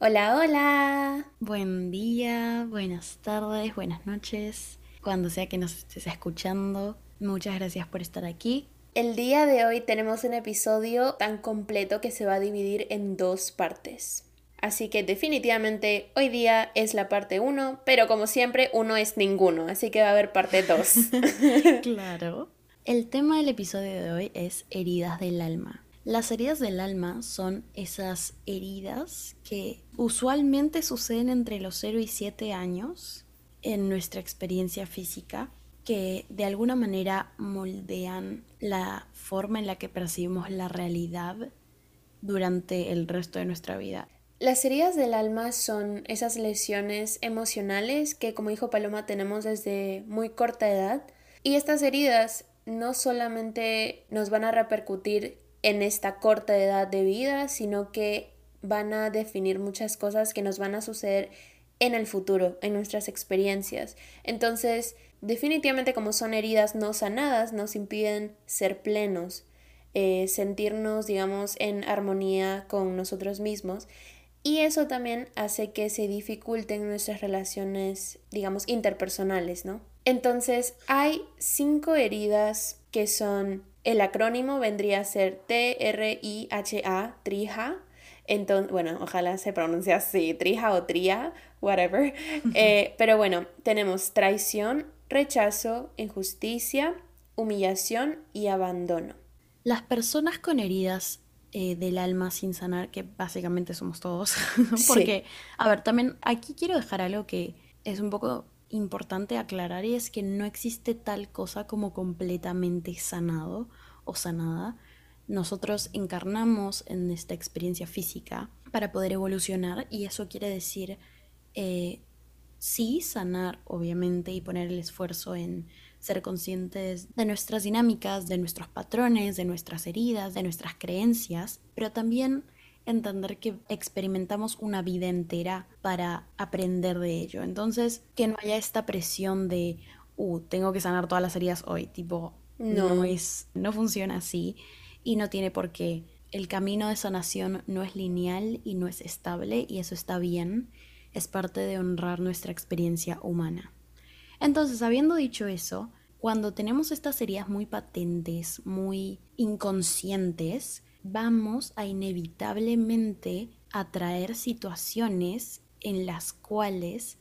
Hola, hola. Buen día, buenas tardes, buenas noches, cuando sea que nos estés escuchando. Muchas gracias por estar aquí. El día de hoy tenemos un episodio tan completo que se va a dividir en dos partes. Así que definitivamente hoy día es la parte 1, pero como siempre uno es ninguno, así que va a haber parte 2. Claro. El tema del episodio de hoy es heridas del alma. Las heridas del alma son esas heridas que usualmente suceden entre los 0 y 7 años en nuestra experiencia física que de alguna manera moldean la forma en la que percibimos la realidad durante el resto de nuestra vida. Las heridas del alma son esas lesiones emocionales que, como dijo Paloma, tenemos desde muy corta edad. Y estas heridas no solamente nos van a repercutir en esta corta edad de vida, sino que van a definir muchas cosas que nos van a suceder en el futuro, en nuestras experiencias. Entonces, definitivamente como son heridas no sanadas, nos impiden ser plenos, eh, sentirnos, digamos, en armonía con nosotros mismos. Y eso también hace que se dificulten nuestras relaciones, digamos, interpersonales, ¿no? Entonces, hay cinco heridas que son, el acrónimo vendría a ser T-R-I-H-A, trija. Entonces, bueno, ojalá se pronuncie así, trija o tría, whatever. Eh, pero bueno, tenemos traición, rechazo, injusticia, humillación y abandono. Las personas con heridas eh, del alma sin sanar, que básicamente somos todos, porque, a ver, también aquí quiero dejar algo que es un poco importante aclarar es que no existe tal cosa como completamente sanado o sanada. Nosotros encarnamos en esta experiencia física para poder evolucionar y eso quiere decir eh, sí sanar obviamente y poner el esfuerzo en ser conscientes de nuestras dinámicas, de nuestros patrones, de nuestras heridas, de nuestras creencias, pero también entender que experimentamos una vida entera para aprender de ello. Entonces, que no haya esta presión de, uh, tengo que sanar todas las heridas hoy, tipo, no, No. es, no funciona así y no tiene por qué. El camino de sanación no es lineal y no es estable y eso está bien, es parte de honrar nuestra experiencia humana. Entonces, habiendo dicho eso, cuando tenemos estas heridas muy patentes, muy inconscientes, vamos a inevitablemente atraer situaciones en las cuales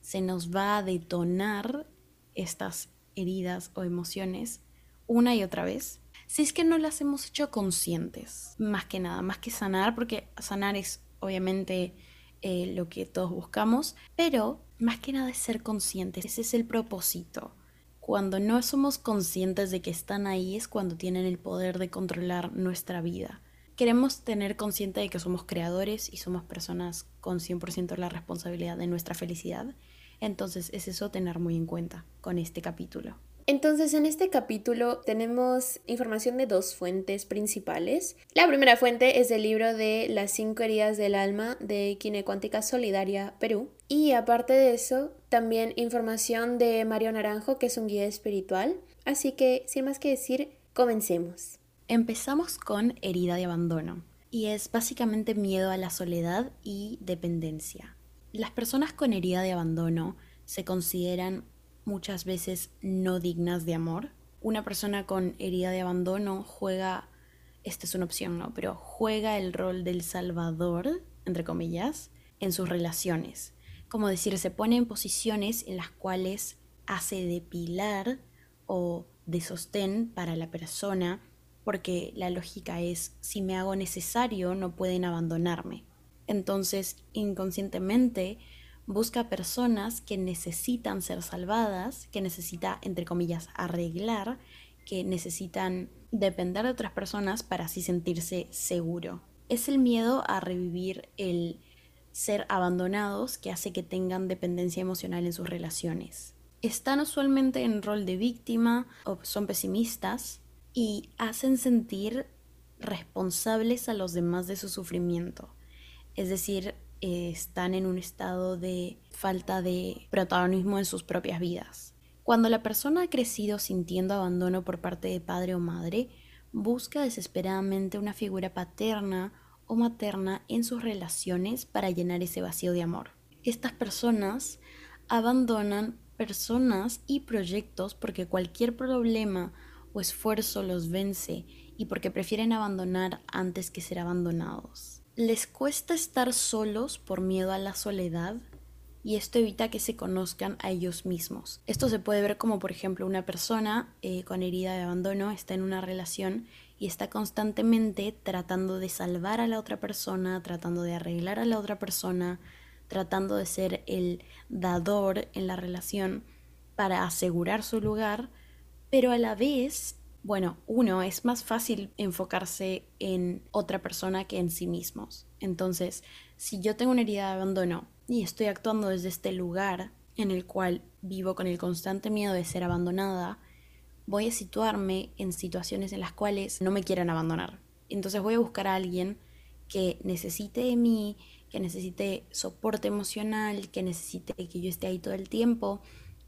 se nos va a detonar estas heridas o emociones una y otra vez. Si es que no las hemos hecho conscientes, más que nada, más que sanar, porque sanar es obviamente eh, lo que todos buscamos, pero más que nada es ser conscientes, ese es el propósito. Cuando no somos conscientes de que están ahí es cuando tienen el poder de controlar nuestra vida. Queremos tener consciente de que somos creadores y somos personas con 100% la responsabilidad de nuestra felicidad. Entonces es eso tener muy en cuenta con este capítulo. Entonces, en este capítulo tenemos información de dos fuentes principales. La primera fuente es el libro de Las cinco heridas del alma de Kinecuántica Solidaria Perú. Y aparte de eso, también información de Mario Naranjo, que es un guía espiritual. Así que, sin más que decir, comencemos. Empezamos con herida de abandono y es básicamente miedo a la soledad y dependencia. Las personas con herida de abandono se consideran muchas veces no dignas de amor. Una persona con herida de abandono juega, esta es una opción, ¿no? Pero juega el rol del salvador, entre comillas, en sus relaciones. Como decir, se pone en posiciones en las cuales hace de pilar o de sostén para la persona, porque la lógica es, si me hago necesario, no pueden abandonarme. Entonces, inconscientemente, busca personas que necesitan ser salvadas, que necesita, entre comillas, arreglar, que necesitan depender de otras personas para así sentirse seguro. Es el miedo a revivir el ser abandonados que hace que tengan dependencia emocional en sus relaciones. están usualmente en rol de víctima o son pesimistas y hacen sentir responsables a los demás de su sufrimiento. Es decir, eh, están en un estado de falta de protagonismo en sus propias vidas. Cuando la persona ha crecido sintiendo abandono por parte de padre o madre, busca desesperadamente una figura paterna o materna en sus relaciones para llenar ese vacío de amor. Estas personas abandonan personas y proyectos porque cualquier problema o esfuerzo los vence y porque prefieren abandonar antes que ser abandonados. Les cuesta estar solos por miedo a la soledad y esto evita que se conozcan a ellos mismos. Esto se puede ver como por ejemplo una persona eh, con herida de abandono está en una relación y está constantemente tratando de salvar a la otra persona, tratando de arreglar a la otra persona, tratando de ser el dador en la relación para asegurar su lugar, pero a la vez bueno, uno, es más fácil enfocarse en otra persona que en sí mismos. Entonces, si yo tengo una herida de abandono y estoy actuando desde este lugar en el cual vivo con el constante miedo de ser abandonada, voy a situarme en situaciones en las cuales no me quieran abandonar. Entonces voy a buscar a alguien que necesite de mí, que necesite soporte emocional, que necesite que yo esté ahí todo el tiempo.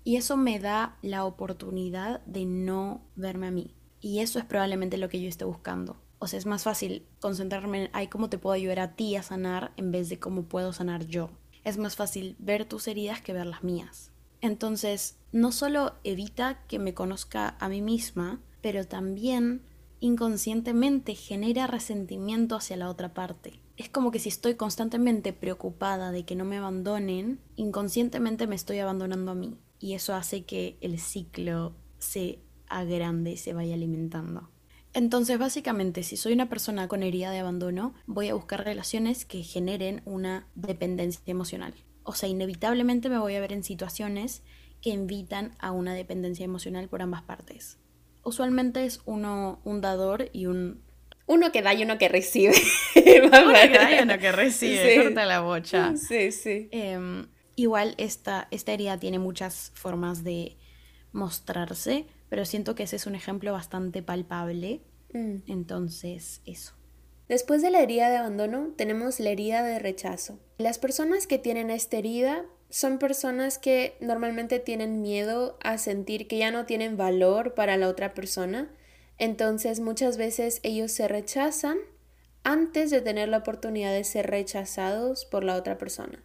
Y eso me da la oportunidad de no verme a mí. Y eso es probablemente lo que yo esté buscando. O sea, es más fácil concentrarme en, ay, cómo te puedo ayudar a ti a sanar en vez de cómo puedo sanar yo. Es más fácil ver tus heridas que ver las mías. Entonces, no solo evita que me conozca a mí misma, pero también inconscientemente genera resentimiento hacia la otra parte. Es como que si estoy constantemente preocupada de que no me abandonen, inconscientemente me estoy abandonando a mí. Y eso hace que el ciclo se a grande se vaya alimentando. Entonces, básicamente, si soy una persona con herida de abandono, voy a buscar relaciones que generen una dependencia emocional. O sea, inevitablemente me voy a ver en situaciones que invitan a una dependencia emocional por ambas partes. Usualmente es uno un dador y un... Uno que da y uno que recibe. uno que da y uno que recibe, sí. corta la bocha. Sí, sí. Em, igual esta, esta herida tiene muchas formas de mostrarse, pero siento que ese es un ejemplo bastante palpable. Mm. Entonces, eso. Después de la herida de abandono, tenemos la herida de rechazo. Las personas que tienen esta herida son personas que normalmente tienen miedo a sentir que ya no tienen valor para la otra persona. Entonces muchas veces ellos se rechazan antes de tener la oportunidad de ser rechazados por la otra persona.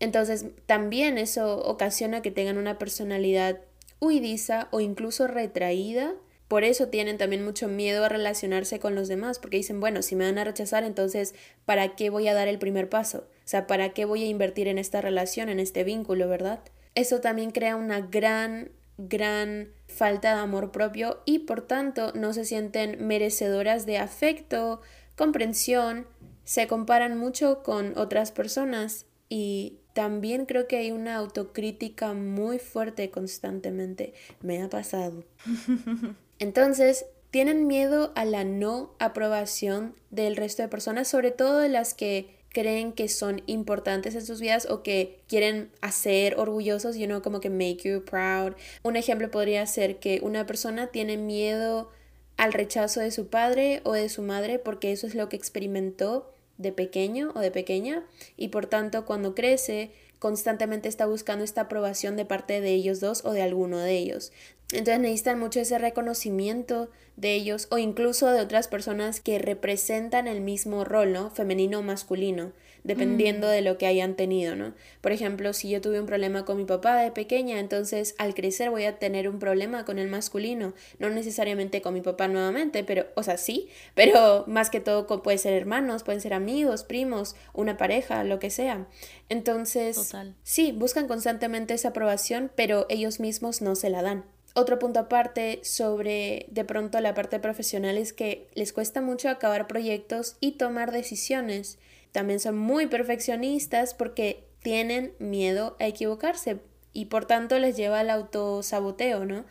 Entonces también eso ocasiona que tengan una personalidad huidiza o incluso retraída. Por eso tienen también mucho miedo a relacionarse con los demás, porque dicen, bueno, si me van a rechazar, entonces, ¿para qué voy a dar el primer paso? O sea, ¿para qué voy a invertir en esta relación, en este vínculo, verdad? Eso también crea una gran, gran falta de amor propio y por tanto no se sienten merecedoras de afecto, comprensión, se comparan mucho con otras personas y también creo que hay una autocrítica muy fuerte constantemente. Me ha pasado. Entonces, tienen miedo a la no aprobación del resto de personas, sobre todo de las que creen que son importantes en sus vidas o que quieren hacer orgullosos, you know, como que make you proud. Un ejemplo podría ser que una persona tiene miedo al rechazo de su padre o de su madre porque eso es lo que experimentó de pequeño o de pequeña y por tanto cuando crece constantemente está buscando esta aprobación de parte de ellos dos o de alguno de ellos. Entonces necesitan mucho ese reconocimiento de ellos o incluso de otras personas que representan el mismo rol, ¿no? Femenino o masculino dependiendo mm. de lo que hayan tenido, ¿no? Por ejemplo, si yo tuve un problema con mi papá de pequeña, entonces al crecer voy a tener un problema con el masculino, no necesariamente con mi papá nuevamente, pero, o sea, sí, pero más que todo puede ser hermanos, pueden ser amigos, primos, una pareja, lo que sea. Entonces, sí, buscan constantemente esa aprobación, pero ellos mismos no se la dan. Otro punto aparte sobre de pronto la parte profesional es que les cuesta mucho acabar proyectos y tomar decisiones. También son muy perfeccionistas porque tienen miedo a equivocarse y por tanto les lleva al autosaboteo, ¿no?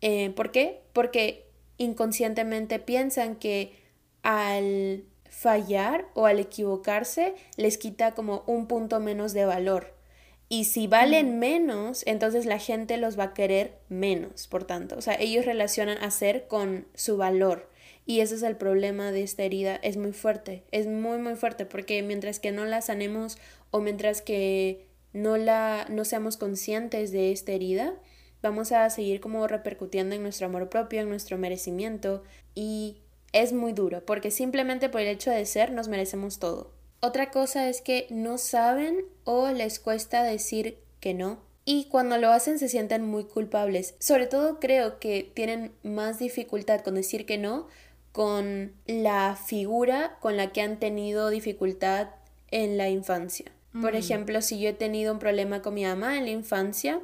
Eh, ¿Por qué? Porque inconscientemente piensan que al fallar o al equivocarse les quita como un punto menos de valor. Y si valen menos, entonces la gente los va a querer menos, por tanto. O sea, ellos relacionan hacer con su valor. Y ese es el problema de esta herida. Es muy fuerte, es muy, muy fuerte, porque mientras que no la sanemos o mientras que no, la, no seamos conscientes de esta herida, vamos a seguir como repercutiendo en nuestro amor propio, en nuestro merecimiento. Y es muy duro, porque simplemente por el hecho de ser nos merecemos todo. Otra cosa es que no saben o les cuesta decir que no. Y cuando lo hacen se sienten muy culpables. Sobre todo creo que tienen más dificultad con decir que no con la figura con la que han tenido dificultad en la infancia. Por mm. ejemplo, si yo he tenido un problema con mi mamá en la infancia,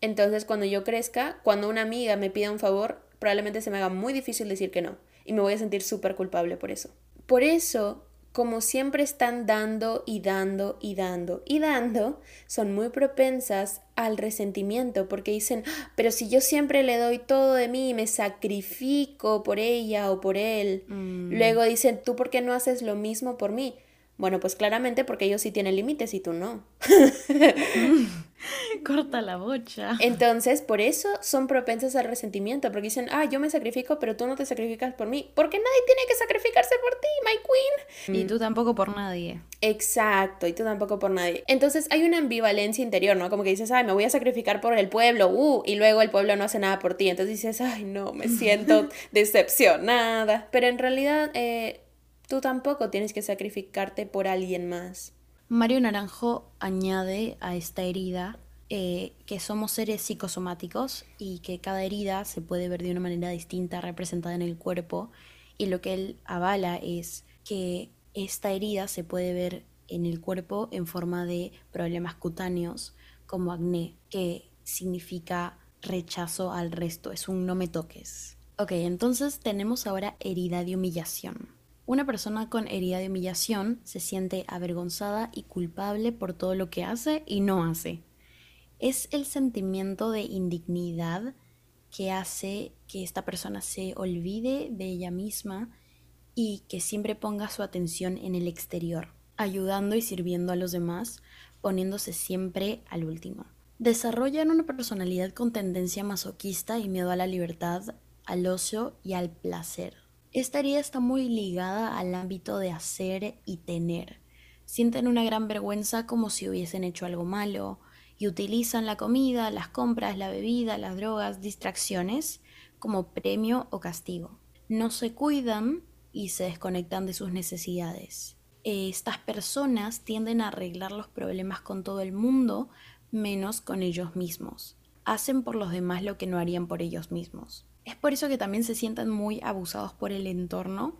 entonces cuando yo crezca, cuando una amiga me pida un favor, probablemente se me haga muy difícil decir que no. Y me voy a sentir súper culpable por eso. Por eso como siempre están dando y dando y dando y dando, son muy propensas al resentimiento porque dicen, ah, pero si yo siempre le doy todo de mí y me sacrifico por ella o por él, mm. luego dicen, ¿tú por qué no haces lo mismo por mí? Bueno, pues claramente porque ellos sí tienen límites y tú no. Corta la bocha. Entonces, por eso son propensas al resentimiento, porque dicen, ah, yo me sacrifico, pero tú no te sacrificas por mí. Porque nadie tiene que sacrificarse por ti, my queen. Y tú tampoco por nadie. Exacto, y tú tampoco por nadie. Entonces hay una ambivalencia interior, ¿no? Como que dices, ay, me voy a sacrificar por el pueblo, uh, y luego el pueblo no hace nada por ti. Entonces dices, ay, no, me siento decepcionada. Pero en realidad, eh, Tú tampoco tienes que sacrificarte por alguien más. Mario Naranjo añade a esta herida eh, que somos seres psicosomáticos y que cada herida se puede ver de una manera distinta representada en el cuerpo y lo que él avala es que esta herida se puede ver en el cuerpo en forma de problemas cutáneos como acné, que significa rechazo al resto, es un no me toques. Ok, entonces tenemos ahora herida de humillación. Una persona con herida de humillación se siente avergonzada y culpable por todo lo que hace y no hace. Es el sentimiento de indignidad que hace que esta persona se olvide de ella misma y que siempre ponga su atención en el exterior, ayudando y sirviendo a los demás, poniéndose siempre al último. Desarrollan una personalidad con tendencia masoquista y miedo a la libertad, al ocio y al placer. Esta herida está muy ligada al ámbito de hacer y tener. Sienten una gran vergüenza como si hubiesen hecho algo malo y utilizan la comida, las compras, la bebida, las drogas, distracciones como premio o castigo. No se cuidan y se desconectan de sus necesidades. Estas personas tienden a arreglar los problemas con todo el mundo menos con ellos mismos. Hacen por los demás lo que no harían por ellos mismos. Es por eso que también se sientan muy abusados por el entorno,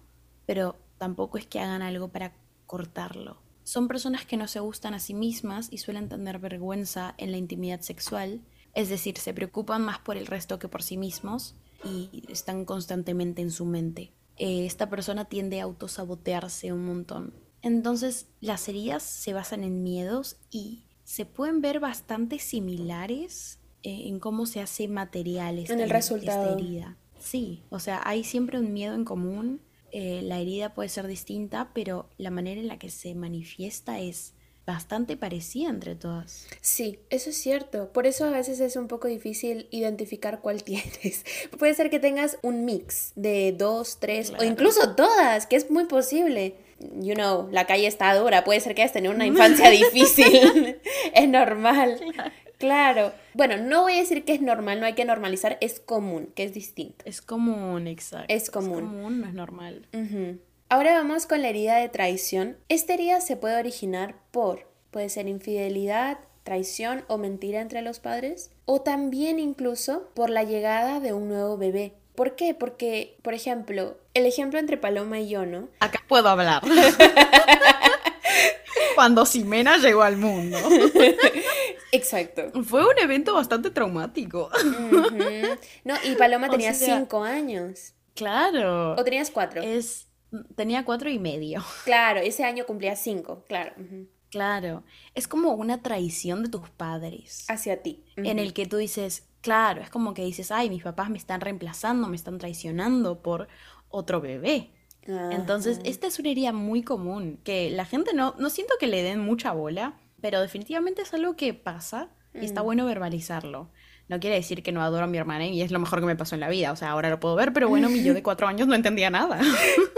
pero tampoco es que hagan algo para cortarlo. Son personas que no se gustan a sí mismas y suelen tener vergüenza en la intimidad sexual, es decir, se preocupan más por el resto que por sí mismos y están constantemente en su mente. Eh, esta persona tiende a autosabotearse un montón. Entonces, las heridas se basan en miedos y se pueden ver bastante similares en cómo se hace material esta, en el resultado. herida. Sí, o sea, hay siempre un miedo en común. Eh, la herida puede ser distinta, pero la manera en la que se manifiesta es bastante parecida entre todas. Sí, eso es cierto. Por eso a veces es un poco difícil identificar cuál tienes. Puede ser que tengas un mix de dos, tres o incluso todas, que es muy posible. You know, la calle está dura. Puede ser que hayas tenido una infancia difícil. es normal. Claro. Bueno, no voy a decir que es normal, no hay que normalizar, es común, que es distinto. Es común, exacto. Es común. Es común, no es normal. Ahora vamos con la herida de traición. Esta herida se puede originar por, puede ser infidelidad, traición o mentira entre los padres, o también incluso por la llegada de un nuevo bebé. ¿Por qué? Porque, por ejemplo, el ejemplo entre Paloma y yo, ¿no? Acá puedo hablar. Cuando Ximena llegó al mundo. Exacto. Fue un evento bastante traumático. No, y Paloma tenía cinco años. Claro. ¿O tenías cuatro? Es, tenía cuatro y medio. Claro, ese año cumplía cinco, claro. Claro. Es como una traición de tus padres. Hacia ti. En el que tú dices, claro, es como que dices, ay, mis papás me están reemplazando, me están traicionando por otro bebé. Entonces, esta es una herida muy común, que la gente no, no siento que le den mucha bola, pero definitivamente es algo que pasa y está bueno verbalizarlo. No quiere decir que no adoro a mi hermana y es lo mejor que me pasó en la vida. O sea, ahora lo puedo ver, pero bueno, mi yo de cuatro años no entendía nada.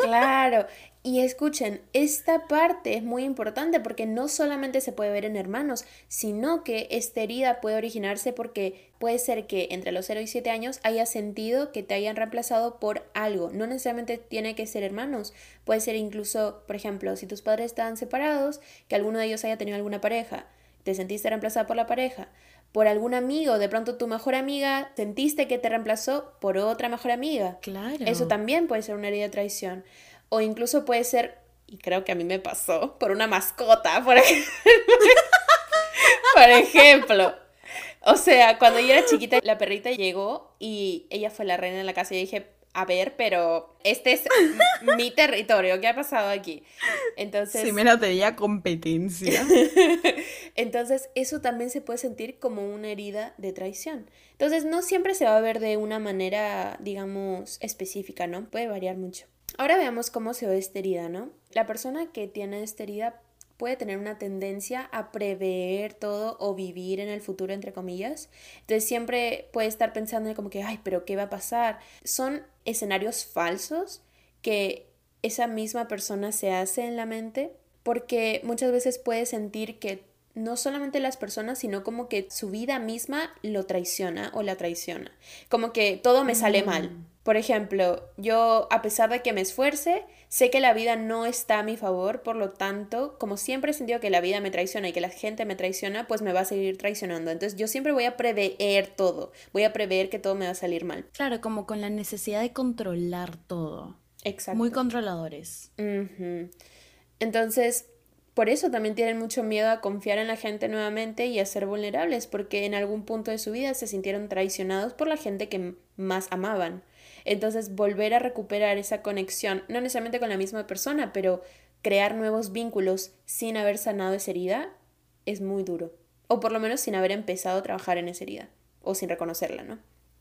Claro. Y escuchen, esta parte es muy importante porque no solamente se puede ver en hermanos, sino que esta herida puede originarse porque puede ser que entre los 0 y 7 años hayas sentido que te hayan reemplazado por algo. No necesariamente tiene que ser hermanos. Puede ser incluso, por ejemplo, si tus padres estaban separados, que alguno de ellos haya tenido alguna pareja. Te sentiste reemplazada por la pareja por algún amigo, de pronto tu mejor amiga sentiste que te reemplazó por otra mejor amiga. Claro. Eso también puede ser una herida de traición. O incluso puede ser, y creo que a mí me pasó, por una mascota, por ejemplo. por ejemplo. O sea, cuando yo era chiquita, la perrita llegó y ella fue la reina de la casa y dije, a ver, pero este es mi territorio, ¿qué ha pasado aquí? Entonces... Sí, me la tenía competencia. Entonces, eso también se puede sentir como una herida de traición. Entonces, no siempre se va a ver de una manera, digamos, específica, ¿no? Puede variar mucho. Ahora veamos cómo se ve esta herida, ¿no? La persona que tiene esta herida puede tener una tendencia a prever todo o vivir en el futuro, entre comillas. Entonces siempre puede estar pensando en como que, ay, pero ¿qué va a pasar? Son escenarios falsos que esa misma persona se hace en la mente porque muchas veces puede sentir que no solamente las personas, sino como que su vida misma lo traiciona o la traiciona. Como que todo me sale mal. Por ejemplo, yo a pesar de que me esfuerce, sé que la vida no está a mi favor, por lo tanto, como siempre he sentido que la vida me traiciona y que la gente me traiciona, pues me va a seguir traicionando. Entonces yo siempre voy a prever todo, voy a prever que todo me va a salir mal. Claro, como con la necesidad de controlar todo. Exacto. Muy controladores. Entonces, por eso también tienen mucho miedo a confiar en la gente nuevamente y a ser vulnerables, porque en algún punto de su vida se sintieron traicionados por la gente que más amaban. Entonces, volver a recuperar esa conexión, no necesariamente con la misma persona, pero crear nuevos vínculos sin haber sanado esa herida, es muy duro. O por lo menos sin haber empezado a trabajar en esa herida, o sin reconocerla, ¿no?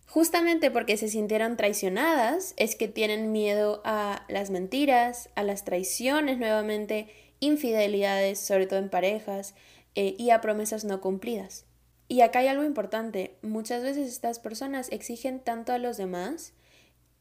Justamente porque se sintieron traicionadas es que tienen miedo a las mentiras, a las traiciones nuevamente, infidelidades, sobre todo en parejas, eh, y a promesas no cumplidas. Y acá hay algo importante, muchas veces estas personas exigen tanto a los demás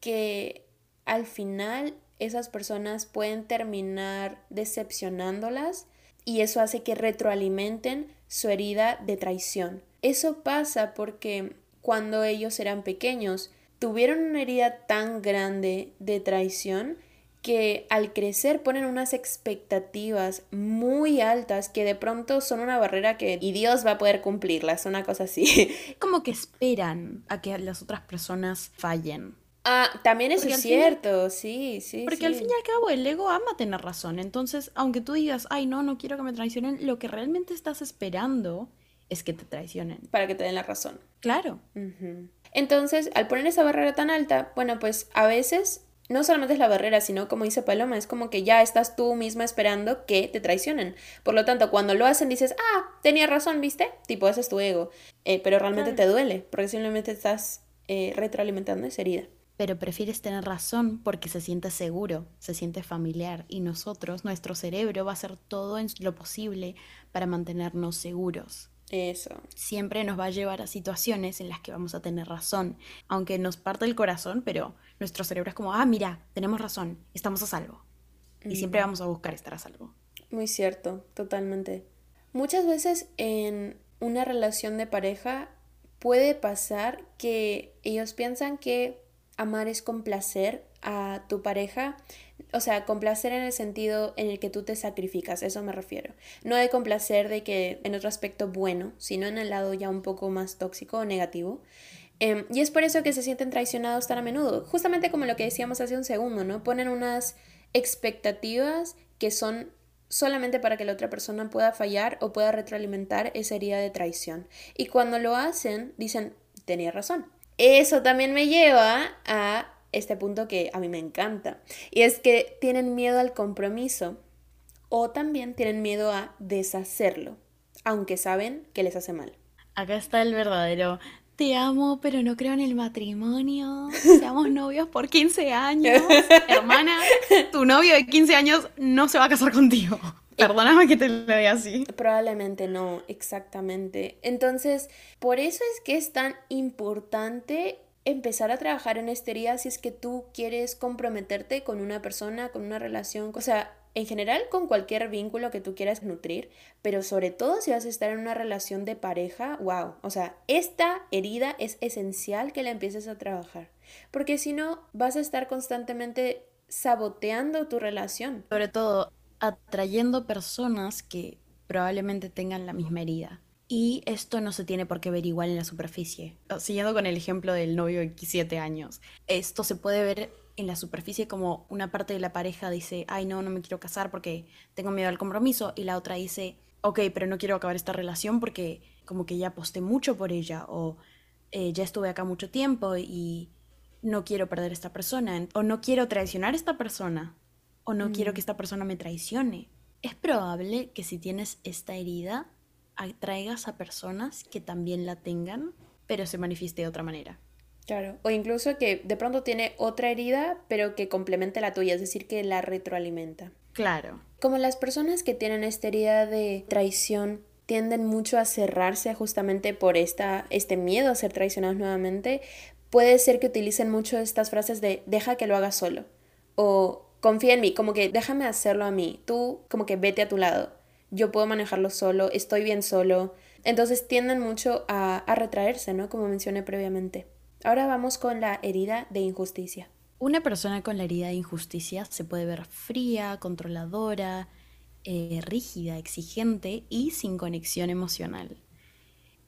que al final esas personas pueden terminar decepcionándolas y eso hace que retroalimenten su herida de traición. Eso pasa porque cuando ellos eran pequeños tuvieron una herida tan grande de traición que al crecer ponen unas expectativas muy altas que de pronto son una barrera que y Dios va a poder cumplirlas, una cosa así. Como que esperan a que las otras personas fallen. Ah, también eso es cierto, sí, sí. Porque al fin y al cabo el ego ama tener razón. Entonces, aunque tú digas, ay, no, no quiero que me traicionen, lo que realmente estás esperando es que te traicionen. Para que te den la razón. Claro. Entonces, al poner esa barrera tan alta, bueno, pues a veces no solamente es la barrera, sino como dice Paloma, es como que ya estás tú misma esperando que te traicionen. Por lo tanto, cuando lo hacen dices, ah, tenía razón, ¿viste? Tipo, ese es tu ego. Eh, pero realmente te duele, porque simplemente estás eh, retroalimentando esa herida pero prefieres tener razón porque se siente seguro, se siente familiar y nosotros, nuestro cerebro va a hacer todo en lo posible para mantenernos seguros. Eso. Siempre nos va a llevar a situaciones en las que vamos a tener razón, aunque nos parte el corazón, pero nuestro cerebro es como, ah, mira, tenemos razón, estamos a salvo. Y siempre vamos a buscar estar a salvo. Muy cierto, totalmente. Muchas veces en una relación de pareja puede pasar que ellos piensan que amar es complacer a tu pareja, o sea, complacer en el sentido en el que tú te sacrificas, eso me refiero. No de complacer de que en otro aspecto bueno, sino en el lado ya un poco más tóxico o negativo. Em, y es por eso que se sienten traicionados tan a menudo, justamente como lo que decíamos hace un segundo, ¿no? Ponen unas expectativas que son solamente para que la otra persona pueda fallar o pueda retroalimentar esa herida de traición. Y cuando lo hacen, dicen, tenía razón, eso también me lleva a este punto que a mí me encanta. Y es que tienen miedo al compromiso o también tienen miedo a deshacerlo, aunque saben que les hace mal. Acá está el verdadero. Te amo, pero no creo en el matrimonio. Seamos novios por 15 años. Hermana, tu novio de 15 años no se va a casar contigo. Perdóname que te lo diga así. Probablemente no, exactamente. Entonces, por eso es que es tan importante empezar a trabajar en esta herida si es que tú quieres comprometerte con una persona, con una relación, o sea, en general con cualquier vínculo que tú quieras nutrir, pero sobre todo si vas a estar en una relación de pareja, wow, o sea, esta herida es esencial que la empieces a trabajar, porque si no vas a estar constantemente saboteando tu relación. Sobre todo atrayendo personas que probablemente tengan la misma herida. Y esto no se tiene por qué ver igual en la superficie. Siguiendo con el ejemplo del novio de 17 años, esto se puede ver en la superficie como una parte de la pareja dice, ay no, no me quiero casar porque tengo miedo al compromiso, y la otra dice, ok, pero no quiero acabar esta relación porque como que ya aposté mucho por ella, o eh, ya estuve acá mucho tiempo y no quiero perder a esta persona, o no quiero traicionar a esta persona, o no quiero mm. que esta persona me traicione. Es probable que si tienes esta herida, atraigas a personas que también la tengan, pero se manifieste de otra manera. Claro, o incluso que de pronto tiene otra herida, pero que complemente la tuya, es decir, que la retroalimenta. Claro. Como las personas que tienen esta herida de traición tienden mucho a cerrarse justamente por esta, este miedo a ser traicionados nuevamente, puede ser que utilicen mucho estas frases de deja que lo haga solo o confía en mí, como que déjame hacerlo a mí, tú como que vete a tu lado, yo puedo manejarlo solo, estoy bien solo. Entonces tienden mucho a, a retraerse, ¿no? Como mencioné previamente. Ahora vamos con la herida de injusticia. Una persona con la herida de injusticia se puede ver fría, controladora, eh, rígida, exigente y sin conexión emocional.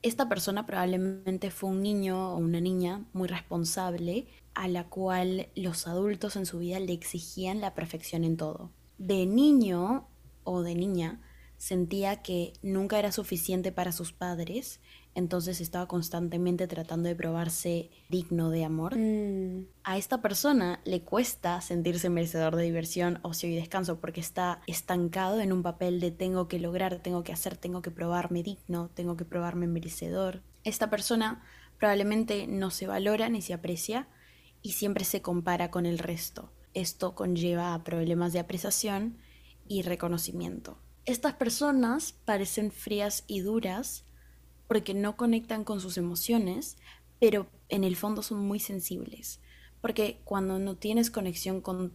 Esta persona probablemente fue un niño o una niña muy responsable a la cual los adultos en su vida le exigían la perfección en todo. De niño o de niña sentía que nunca era suficiente para sus padres entonces estaba constantemente tratando de probarse digno de amor. Mm. A esta persona le cuesta sentirse merecedor de diversión, ocio y descanso porque está estancado en un papel de tengo que lograr, tengo que hacer, tengo que probarme digno, tengo que probarme merecedor. Esta persona probablemente no se valora ni se aprecia y siempre se compara con el resto. Esto conlleva a problemas de apreciación y reconocimiento. Estas personas parecen frías y duras porque no conectan con sus emociones, pero en el fondo son muy sensibles. Porque cuando no tienes conexión con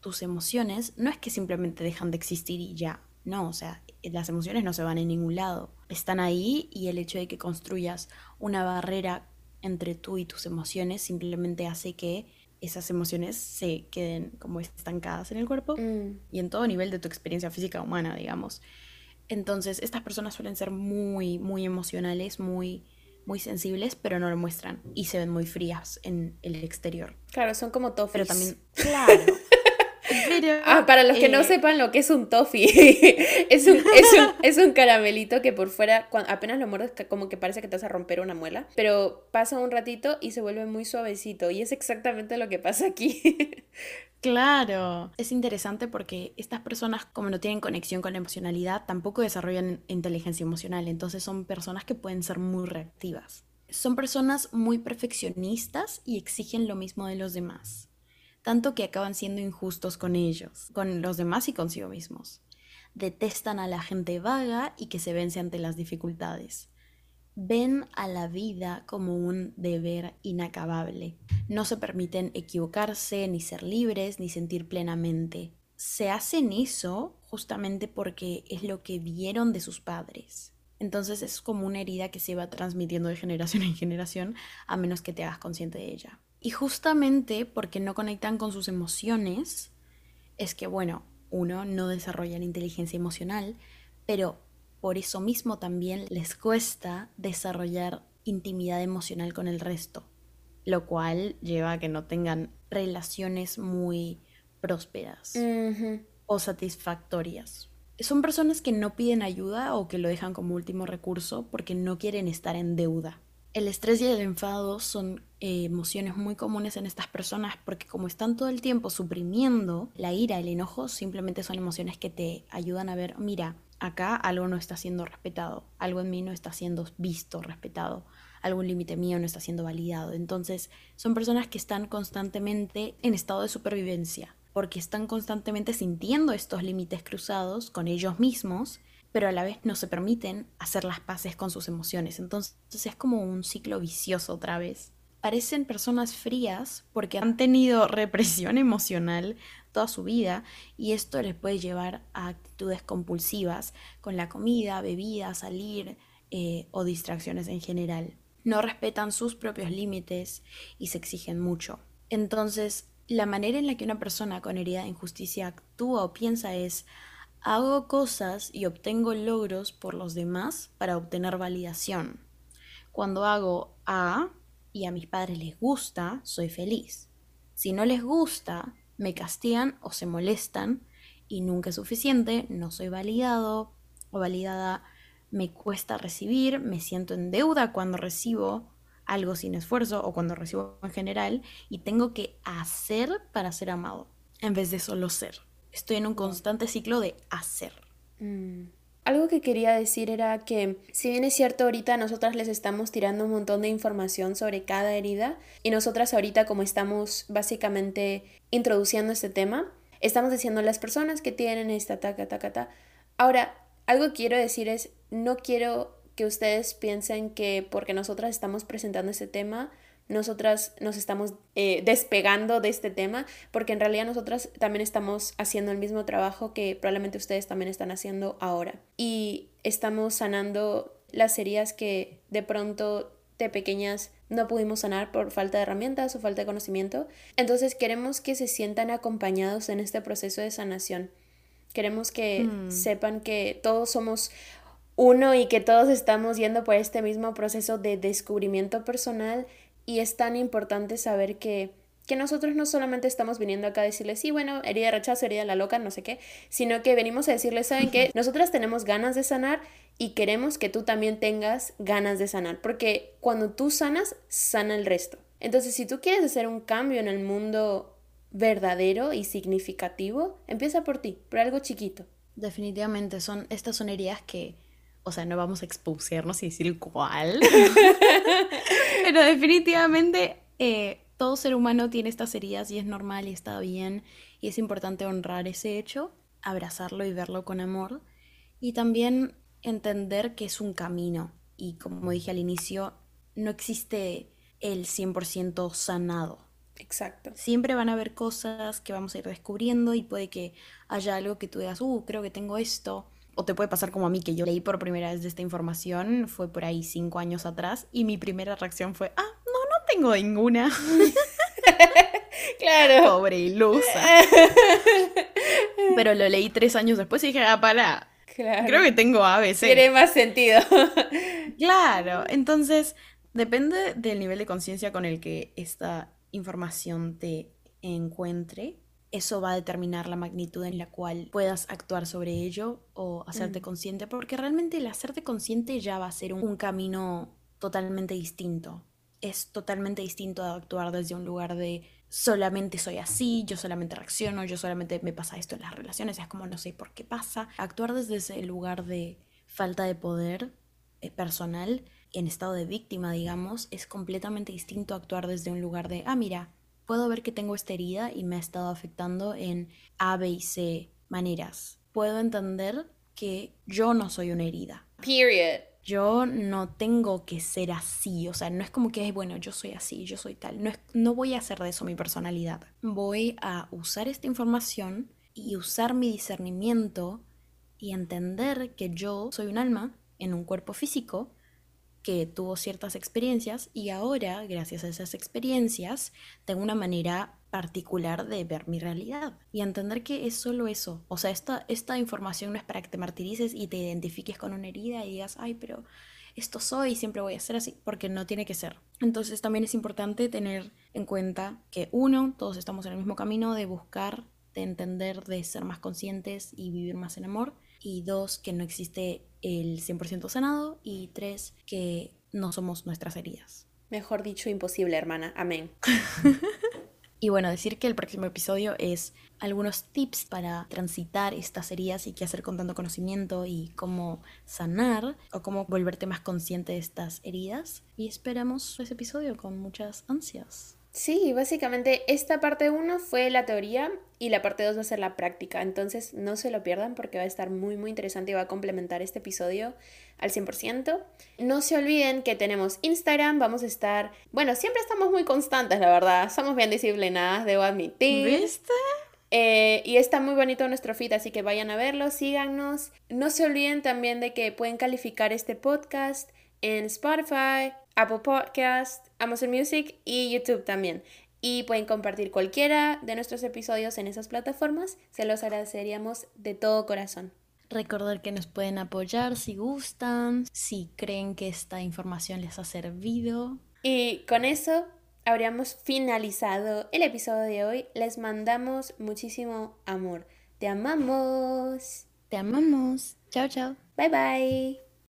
tus emociones, no es que simplemente dejan de existir y ya. No, o sea, las emociones no se van en ningún lado. Están ahí y el hecho de que construyas una barrera entre tú y tus emociones simplemente hace que esas emociones se queden como estancadas en el cuerpo mm. y en todo nivel de tu experiencia física humana, digamos. Entonces, estas personas suelen ser muy, muy emocionales, muy, muy sensibles, pero no lo muestran y se ven muy frías en el exterior. Claro, son como toffees. Pero también, claro. ah, para los que no eh, sepan lo que es un toffee, es, un, es, un, caramelito que por fuera, cuando apenas lo muerdes, como que parece que te vas a romper una muela, pero pasa un ratito y se vuelve muy suavecito y es exactamente lo que pasa aquí. Claro, es interesante porque estas personas, como no tienen conexión con la emocionalidad, tampoco desarrollan inteligencia emocional, entonces son personas que pueden ser muy reactivas. Son personas muy perfeccionistas y exigen lo mismo de los demás, tanto que acaban siendo injustos con ellos, con los demás y consigo mismos. Detestan a la gente vaga y que se vence ante las dificultades ven a la vida como un deber inacabable. No se permiten equivocarse, ni ser libres, ni sentir plenamente. Se hacen eso justamente porque es lo que vieron de sus padres. Entonces es como una herida que se va transmitiendo de generación en generación a menos que te hagas consciente de ella. Y justamente porque no conectan con sus emociones, es que, bueno, uno no desarrolla la inteligencia emocional, pero por eso mismo también les cuesta desarrollar intimidad emocional con el resto, lo cual lleva a que no tengan relaciones muy prósperas o satisfactorias. Son personas que no piden ayuda o que lo dejan como último recurso porque no quieren estar en deuda. El estrés y el enfado son eh, emociones muy comunes en estas personas porque como están todo el tiempo suprimiendo la ira, el enojo, simplemente son emociones que te ayudan a ver, mira, acá algo no está siendo respetado, algo en mí no está siendo visto, respetado, algún límite mío no está siendo validado. Entonces son personas que están constantemente en estado de supervivencia, porque están constantemente sintiendo estos límites cruzados con ellos mismos, pero a la vez no se permiten hacer las paces con sus emociones. Entonces es como un ciclo vicioso otra vez. Parecen personas frías porque han tenido represión emocional toda su vida y esto les puede llevar a actitudes compulsivas con la comida, bebida, salir eh, o distracciones en general. No respetan sus propios límites y se exigen mucho. Entonces, la manera en la que una persona con herida de injusticia actúa o piensa es hago cosas y obtengo logros por los demás para obtener validación. Cuando hago A, y a mis padres les gusta, soy feliz. Si no les gusta, me castigan o se molestan y nunca es suficiente, no soy validado o validada, me cuesta recibir, me siento en deuda cuando recibo algo sin esfuerzo o cuando recibo en general y tengo que hacer para ser amado en vez de solo ser. Estoy en un constante ciclo de hacer. Mm. Algo que quería decir era que si bien es cierto ahorita nosotras les estamos tirando un montón de información sobre cada herida y nosotras ahorita como estamos básicamente introduciendo este tema, estamos diciendo a las personas que tienen esta taca, taca, ta. Ahora, algo quiero decir es, no quiero que ustedes piensen que porque nosotras estamos presentando este tema, nosotras nos estamos eh, despegando de este tema, porque en realidad nosotras también estamos haciendo el mismo trabajo que probablemente ustedes también están haciendo ahora. Y estamos sanando las heridas que de pronto de pequeñas no pudimos sanar por falta de herramientas o falta de conocimiento. Entonces queremos que se sientan acompañados en este proceso de sanación. Queremos que hmm. sepan que todos somos uno y que todos estamos yendo por este mismo proceso de descubrimiento personal y es tan importante saber que, que nosotros no solamente estamos viniendo acá a decirles, sí, bueno, herida de rechazo, herida de la loca, no sé qué, sino que venimos a decirles, ¿saben qué? Nosotras tenemos ganas de sanar y queremos que tú también tengas ganas de sanar, porque cuando tú sanas, sana el resto. Entonces, si tú quieres hacer un cambio en el mundo verdadero y significativo, empieza por ti, por algo chiquito. Definitivamente, son, estas son heridas que o sea, no vamos a expusernos y decir cuál, pero definitivamente eh, todo ser humano tiene estas heridas y es normal y está bien y es importante honrar ese hecho, abrazarlo y verlo con amor y también entender que es un camino y como dije al inicio, no existe el 100% sanado. Exacto. Siempre van a haber cosas que vamos a ir descubriendo y puede que haya algo que tú digas, uh, creo que tengo esto, o te puede pasar como a mí, que yo leí por primera vez de esta información, fue por ahí cinco años atrás, y mi primera reacción fue, ah, no, no tengo ninguna. claro. Pobre ilusa. Pero lo leí tres años después y dije, ah, para. Claro. Creo que tengo ABC. Tiene más sentido. claro. Entonces, depende del nivel de conciencia con el que esta información te encuentre eso va a determinar la magnitud en la cual puedas actuar sobre ello o hacerte mm. consciente, porque realmente el hacerte consciente ya va a ser un, camino totalmente distinto. Es totalmente distinto a actuar desde un lugar de solamente soy así, yo solamente reacciono, yo solamente me pasa esto en las relaciones, es como no sé por qué pasa. Actuar desde ese lugar de falta de poder eh, personal, en estado de víctima, digamos, es completamente distinto a actuar desde un lugar de, ah, mira, puedo ver que tengo esta herida y me ha estado afectando en A, B y C maneras. Puedo entender que yo no soy una herida. Period. Yo no tengo que ser así, o sea, no es como que, bueno, yo soy así, yo soy tal. No, es, no voy a hacer de eso mi personalidad. Voy a usar esta información y usar mi discernimiento y entender que yo soy un alma en un cuerpo físico que tuvo ciertas experiencias y ahora, gracias a esas experiencias, tengo una manera particular de ver mi realidad y entender que es solo eso. O sea, esta, esta información no es para que te martirices y te identifiques con una herida y digas, ay, pero esto soy y siempre voy a ser así, porque no tiene que ser. Entonces también es importante tener en cuenta que uno, todos estamos en el mismo camino de buscar, de entender, de ser más conscientes y vivir más en amor y dos, que no existe el 100% sanado y tres, que no somos nuestras heridas. Mejor dicho, imposible, hermana. Amén. y bueno, decir que el próximo episodio es algunos tips para transitar estas heridas y qué hacer con tanto conocimiento y cómo sanar o cómo volverte más consciente de estas heridas. Y esperamos ese episodio con muchas ansias. Sí, básicamente esta parte 1 fue la teoría y la parte 2 va a ser la práctica. Entonces no se lo pierdan porque va a estar muy muy interesante y va a complementar este episodio al 100%. No se olviden que tenemos Instagram, vamos a estar, bueno, siempre estamos muy constantes, la verdad. Somos bien disciplinadas, debo admitir. ¿Viste? Eh, y está muy bonito nuestro feed, así que vayan a verlo, síganos. No se olviden también de que pueden calificar este podcast en Spotify, Apple Podcast, Amazon Music y YouTube también y pueden compartir cualquiera de nuestros episodios en esas plataformas. Se los agradeceríamos de todo corazón. Recordar que nos pueden apoyar si gustan, si creen que esta información les ha servido. Y con eso habríamos finalizado el episodio de hoy. Les mandamos muchísimo amor. Te amamos. Te amamos. Chao, chao. Bye bye.